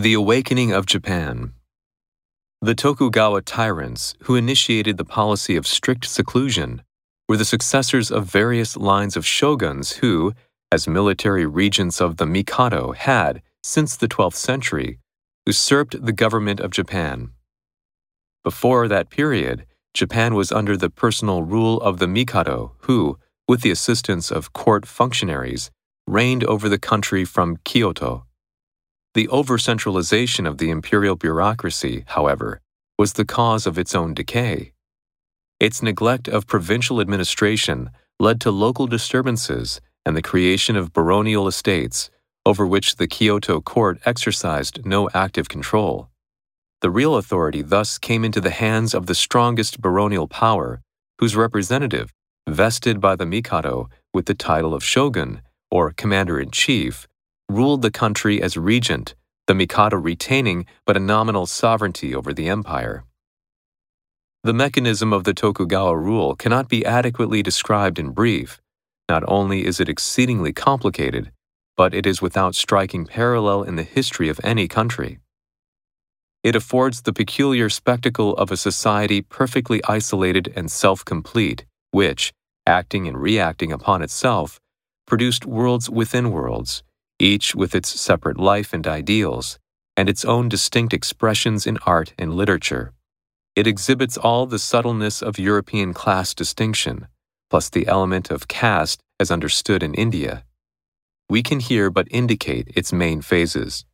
The Awakening of Japan. The Tokugawa tyrants, who initiated the policy of strict seclusion, were the successors of various lines of shoguns who, as military regents of the Mikado, had, since the 12th century, usurped the government of Japan. Before that period, Japan was under the personal rule of the Mikado, who, with the assistance of court functionaries, reigned over the country from Kyoto. The over centralization of the imperial bureaucracy, however, was the cause of its own decay. Its neglect of provincial administration led to local disturbances and the creation of baronial estates, over which the Kyoto court exercised no active control. The real authority thus came into the hands of the strongest baronial power, whose representative, vested by the Mikado with the title of shogun, or commander in chief, ruled the country as regent, the Mikado retaining but a nominal sovereignty over the empire. The mechanism of the Tokugawa rule cannot be adequately described in brief. Not only is it exceedingly complicated, but it is without striking parallel in the history of any country. It affords the peculiar spectacle of a society perfectly isolated and self complete, which, acting and reacting upon itself, produced worlds within worlds, each with its separate life and ideals, and its own distinct expressions in art and literature. It exhibits all the subtleness of European class distinction, plus the element of caste as understood in India. We can here but indicate its main phases.